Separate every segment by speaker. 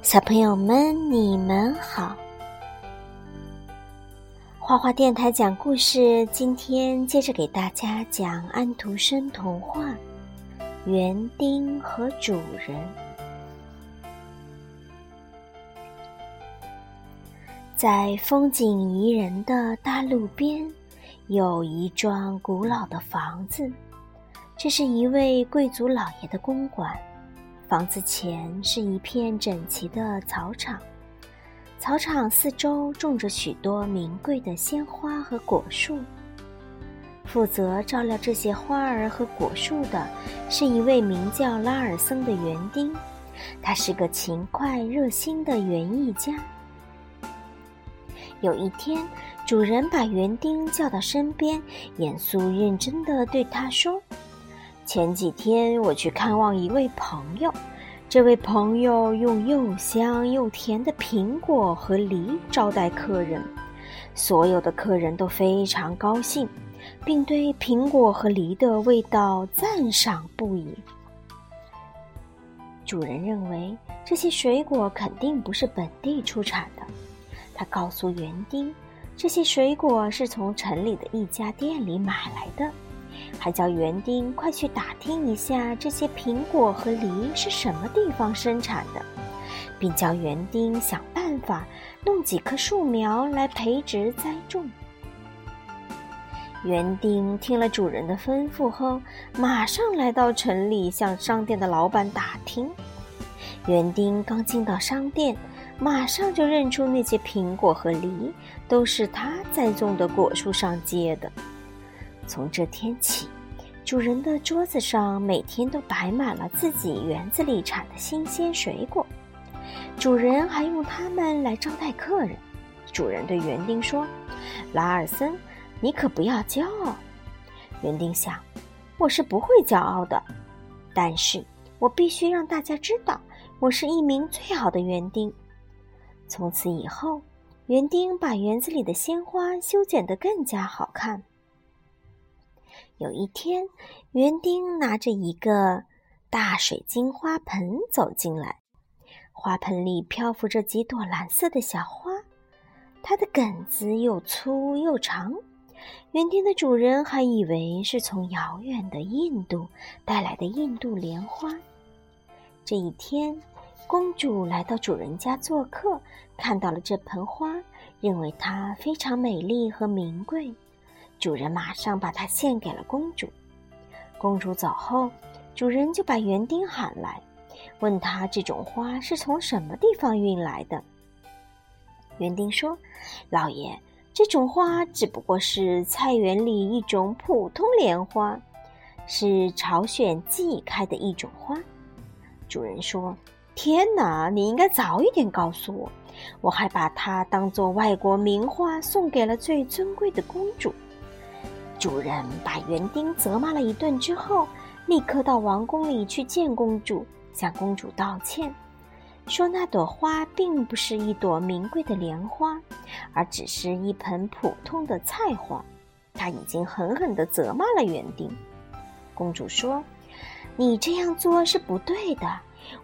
Speaker 1: 小朋友们，你们好！花花电台讲故事，今天接着给大家讲安徒生童话《园丁和主人》。在风景宜人的大路边，有一幢古老的房子，这是一位贵族老爷的公馆。房子前是一片整齐的草场，草场四周种着许多名贵的鲜花和果树。负责照料这些花儿和果树的是一位名叫拉尔森的园丁，他是个勤快热心的园艺家。有一天，主人把园丁叫到身边，严肃认真地对他说。前几天我去看望一位朋友，这位朋友用又香又甜的苹果和梨招待客人，所有的客人都非常高兴，并对苹果和梨的味道赞赏不已。主人认为这些水果肯定不是本地出产的，他告诉园丁，这些水果是从城里的一家店里买来的。还叫园丁快去打听一下这些苹果和梨是什么地方生产的，并叫园丁想办法弄几棵树苗来培植栽种。园丁听了主人的吩咐后，马上来到城里向商店的老板打听。园丁刚进到商店，马上就认出那些苹果和梨都是他栽种的果树上结的。从这天起，主人的桌子上每天都摆满了自己园子里产的新鲜水果。主人还用它们来招待客人。主人对园丁说：“拉尔森，你可不要骄傲。”园丁想：“我是不会骄傲的，但是我必须让大家知道，我是一名最好的园丁。”从此以后，园丁把园子里的鲜花修剪得更加好看。有一天，园丁拿着一个大水晶花盆走进来，花盆里漂浮着几朵蓝色的小花，它的梗子又粗又长。园丁的主人还以为是从遥远的印度带来的印度莲花。这一天，公主来到主人家做客，看到了这盆花，认为它非常美丽和名贵。主人马上把它献给了公主。公主走后，主人就把园丁喊来，问他这种花是从什么地方运来的。园丁说：“老爷，这种花只不过是菜园里一种普通莲花，是朝鲜季开的一种花。”主人说：“天哪，你应该早一点告诉我，我还把它当做外国名花送给了最尊贵的公主。”主人把园丁责骂了一顿之后，立刻到王宫里去见公主，向公主道歉，说那朵花并不是一朵名贵的莲花，而只是一盆普通的菜花。他已经狠狠地责骂了园丁。公主说：“你这样做是不对的，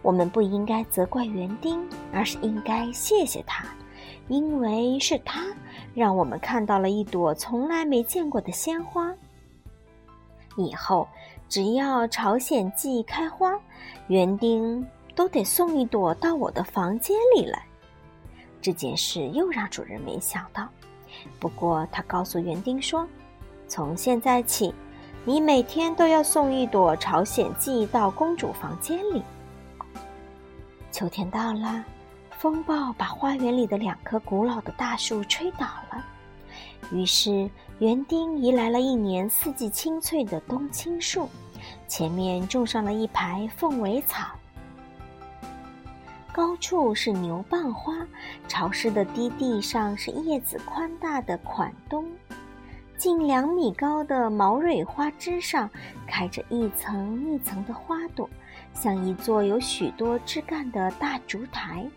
Speaker 1: 我们不应该责怪园丁，而是应该谢谢他。”因为是他让我们看到了一朵从来没见过的鲜花。以后只要朝鲜蓟开花，园丁都得送一朵到我的房间里来。这件事又让主人没想到，不过他告诉园丁说：“从现在起，你每天都要送一朵朝鲜蓟到公主房间里。”秋天到了。风暴把花园里的两棵古老的大树吹倒了，于是园丁移来了一年四季青翠的冬青树，前面种上了一排凤尾草。高处是牛蒡花，潮湿的低地上是叶子宽大的款冬，近两米高的毛蕊花枝上开着一层一层的花朵，像一座有许多枝干的大烛台。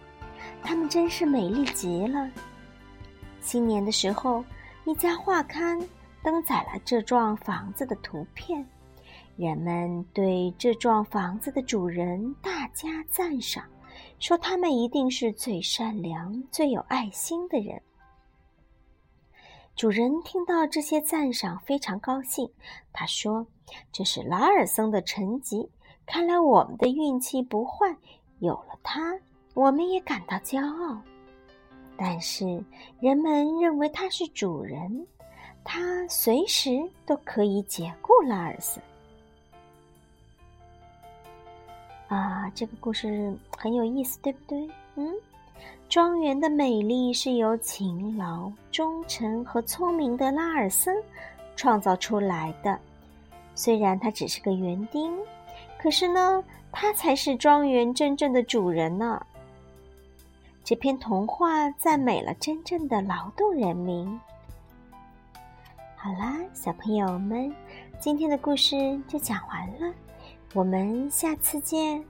Speaker 1: 它们真是美丽极了。新年的时候，一家画刊登载了这幢房子的图片，人们对这幢房子的主人大加赞赏，说他们一定是最善良、最有爱心的人。主人听到这些赞赏，非常高兴。他说：“这是拉尔森的成绩，看来我们的运气不坏，有了他，我们也感到骄傲。但是人们认为他是主人，他随时都可以解雇拉尔森。”啊，这个故事很有意思，对不对？嗯。庄园的美丽是由勤劳、忠诚和聪明的拉尔森创造出来的。虽然他只是个园丁，可是呢，他才是庄园真正的主人呢。这篇童话赞美了真正的劳动人民。好啦，小朋友们，今天的故事就讲完了，我们下次见。